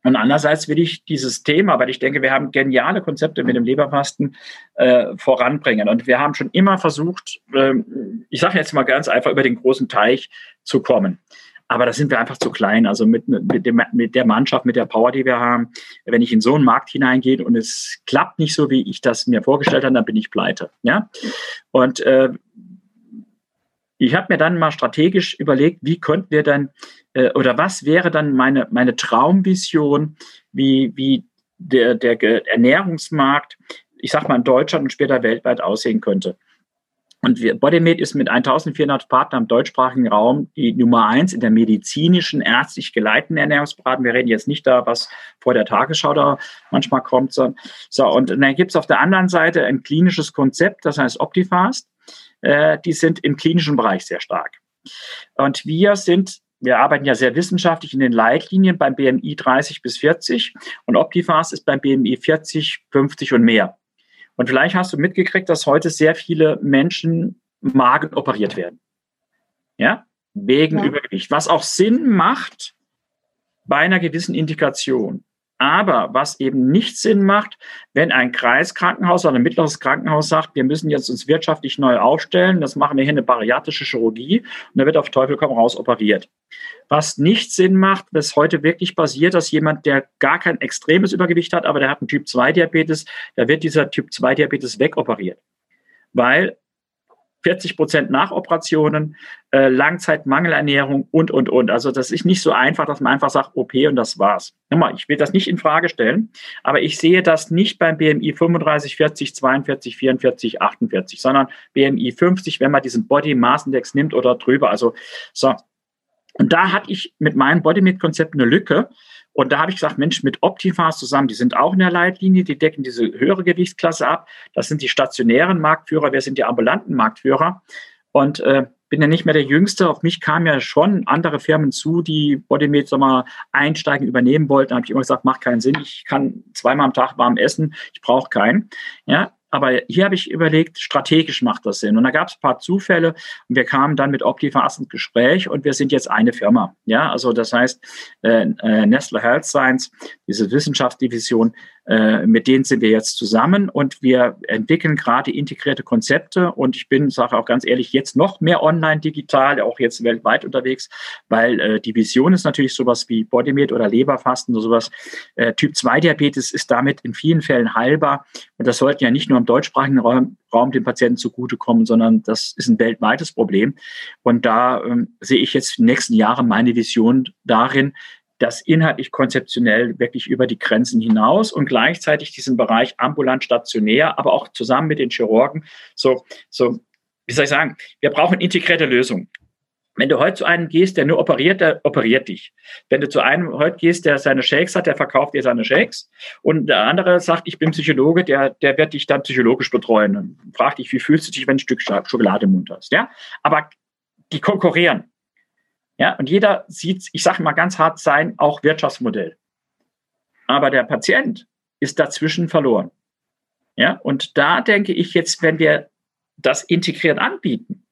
Und andererseits will ich dieses Thema, weil ich denke, wir haben geniale Konzepte mit dem Leberfasten äh, voranbringen. Und wir haben schon immer versucht, äh, ich sage jetzt mal ganz einfach, über den großen Teich zu kommen. Aber da sind wir einfach zu klein. Also mit, mit, dem, mit der Mannschaft, mit der Power, die wir haben, wenn ich in so einen Markt hineingehe und es klappt nicht so, wie ich das mir vorgestellt habe, dann bin ich pleite. Ja? Und äh, ich habe mir dann mal strategisch überlegt, wie könnten wir dann äh, oder was wäre dann meine, meine Traumvision, wie, wie der, der Ernährungsmarkt, ich sag mal in Deutschland und später weltweit aussehen könnte. Und Bodymate ist mit 1400 Partnern im deutschsprachigen Raum die Nummer eins in der medizinischen, ärztlich geleiteten Ernährungsberatung. Wir reden jetzt nicht da, was vor der Tagesschau da manchmal kommt. So und dann gibt es auf der anderen Seite ein klinisches Konzept, das heißt Optifast. Äh, die sind im klinischen Bereich sehr stark. Und wir sind wir arbeiten ja sehr wissenschaftlich in den Leitlinien beim BMI 30 bis 40 und Optifast ist beim BMI 40, 50 und mehr. Und vielleicht hast du mitgekriegt, dass heute sehr viele Menschen Magen operiert werden. Ja, wegen ja. Übergewicht. Was auch Sinn macht bei einer gewissen Indikation. Aber was eben nicht Sinn macht, wenn ein Kreiskrankenhaus oder ein mittleres Krankenhaus sagt, wir müssen jetzt uns wirtschaftlich neu aufstellen, das machen wir hier eine bariatrische Chirurgie und da wird auf Teufel komm raus operiert. Was nicht Sinn macht, was heute wirklich passiert, dass jemand, der gar kein extremes Übergewicht hat, aber der hat einen Typ 2 Diabetes, da wird dieser Typ 2 Diabetes wegoperiert. Weil 40 Prozent Nachoperationen, äh, Langzeitmangelernährung und, und, und. Also das ist nicht so einfach, dass man einfach sagt, OP und das war's. Nochmal, ich will das nicht in Frage stellen, aber ich sehe das nicht beim BMI 35, 40, 42, 44, 48, sondern BMI 50, wenn man diesen Body Mass Index nimmt oder drüber. Also so. Und da hatte ich mit meinem Bodymate-Konzept eine Lücke, und da habe ich gesagt, Mensch, mit Optifast zusammen, die sind auch in der Leitlinie, die decken diese höhere Gewichtsklasse ab. Das sind die stationären Marktführer, wir sind die ambulanten Marktführer. Und äh, bin ja nicht mehr der Jüngste. Auf mich kamen ja schon andere Firmen zu, die Bodymate sag mal, einsteigen, übernehmen wollten. Da habe ich immer gesagt, macht keinen Sinn. Ich kann zweimal am Tag warm essen. Ich brauche keinen. Ja, aber hier habe ich überlegt, strategisch macht das Sinn. Und da gab es ein paar Zufälle und wir kamen dann mit Optifast ins Gespräch und wir sind jetzt eine Firma. Ja, also das heißt, äh, äh, Nestle Health Science, diese Wissenschaftsdivision, äh, mit denen sind wir jetzt zusammen und wir entwickeln gerade integrierte Konzepte und ich bin, sage auch ganz ehrlich, jetzt noch mehr online digital, auch jetzt weltweit unterwegs, weil äh, die Vision ist natürlich sowas wie Bodymate oder Leberfasten oder sowas. Äh, typ 2 Diabetes ist damit in vielen Fällen heilbar und das sollten ja nicht nur im deutschsprachigen Raum, Raum den Patienten zugutekommen, sondern das ist ein weltweites Problem. Und da ähm, sehe ich jetzt in den nächsten Jahren meine Vision darin, das inhaltlich konzeptionell wirklich über die Grenzen hinaus und gleichzeitig diesen Bereich ambulant stationär, aber auch zusammen mit den Chirurgen. So, so, wie soll ich sagen? Wir brauchen integrierte Lösungen. Wenn du heute zu einem gehst, der nur operiert, der operiert dich. Wenn du zu einem heute gehst, der seine Shakes hat, der verkauft dir seine Shakes. Und der andere sagt, ich bin Psychologe, der, der wird dich dann psychologisch betreuen und fragt dich, wie fühlst du dich, wenn du ein Stück Schokolade im Mund hast. Ja? Aber die konkurrieren. Ja, und jeder sieht, ich sage mal ganz hart sein, auch Wirtschaftsmodell. Aber der Patient ist dazwischen verloren. Ja, und da denke ich jetzt, wenn wir das integriert anbieten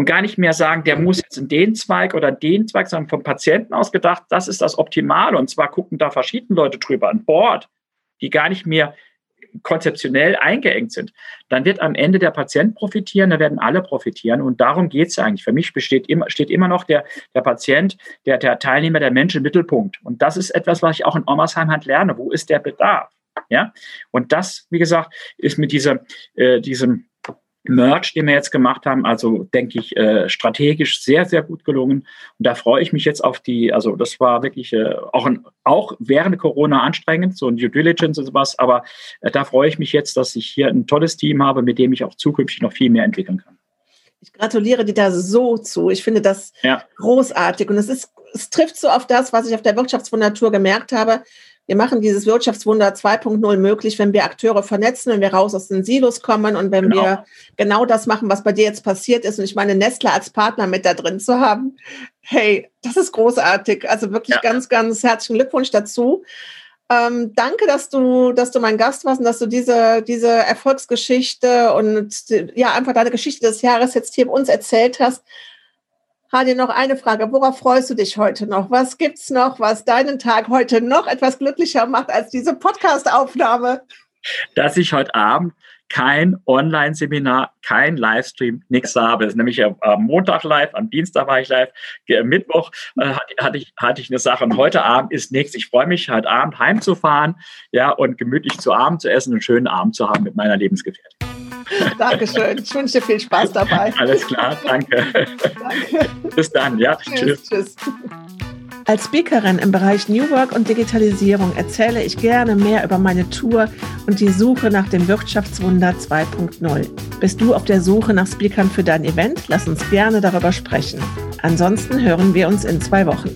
und gar nicht mehr sagen, der muss jetzt in den Zweig oder den Zweig, sondern vom Patienten aus gedacht, das ist das Optimale. Und zwar gucken da verschiedene Leute drüber an Bord, die gar nicht mehr konzeptionell eingeengt sind, dann wird am Ende der Patient profitieren, da werden alle profitieren. Und darum geht es eigentlich. Für mich besteht immer, steht immer noch der, der Patient, der, der Teilnehmer, der Mensch im Mittelpunkt. Und das ist etwas, was ich auch in Ommersheim halt lerne. Wo ist der Bedarf? Ja, und das, wie gesagt, ist mit dieser, äh, diesem Merch, den wir jetzt gemacht haben, also denke ich, äh, strategisch sehr, sehr gut gelungen. Und da freue ich mich jetzt auf die, also das war wirklich äh, auch, ein, auch während Corona anstrengend, so ein Due Diligence und sowas, aber äh, da freue ich mich jetzt, dass ich hier ein tolles Team habe, mit dem ich auch zukünftig noch viel mehr entwickeln kann. Ich gratuliere dir da so zu. Ich finde das ja. großartig. Und es ist, es trifft so auf das, was ich auf der Wirtschaftswundertour gemerkt habe. Wir machen dieses Wirtschaftswunder 2.0 möglich, wenn wir Akteure vernetzen, wenn wir raus aus den Silos kommen und wenn genau. wir genau das machen, was bei dir jetzt passiert ist. Und ich meine, Nestle als Partner mit da drin zu haben. Hey, das ist großartig. Also wirklich ja. ganz, ganz herzlichen Glückwunsch dazu. Ähm, danke, dass du, dass du mein Gast warst und dass du diese, diese Erfolgsgeschichte und ja, einfach deine Geschichte des Jahres jetzt hier uns erzählt hast. Hadi, noch eine Frage. Worauf freust du dich heute noch? Was gibt's noch, was deinen Tag heute noch etwas glücklicher macht als diese Podcast-Aufnahme? Dass ich heute Abend kein Online-Seminar, kein Livestream, nichts habe. Das ist nämlich am Montag live, am Dienstag war ich live, Mittwoch äh, hatte, ich, hatte ich eine Sache und heute Abend ist nichts. Ich freue mich, heute Abend heimzufahren ja, und gemütlich zu Abend zu essen und einen schönen Abend zu haben mit meiner Lebensgefährtin. Dankeschön. Ich wünsche dir viel Spaß dabei. Alles klar, danke. danke. Bis dann, ja. Tschüss. tschüss. tschüss. Als Speakerin im Bereich New Work und Digitalisierung erzähle ich gerne mehr über meine Tour und die Suche nach dem Wirtschaftswunder 2.0. Bist du auf der Suche nach Speakern für dein Event? Lass uns gerne darüber sprechen. Ansonsten hören wir uns in zwei Wochen.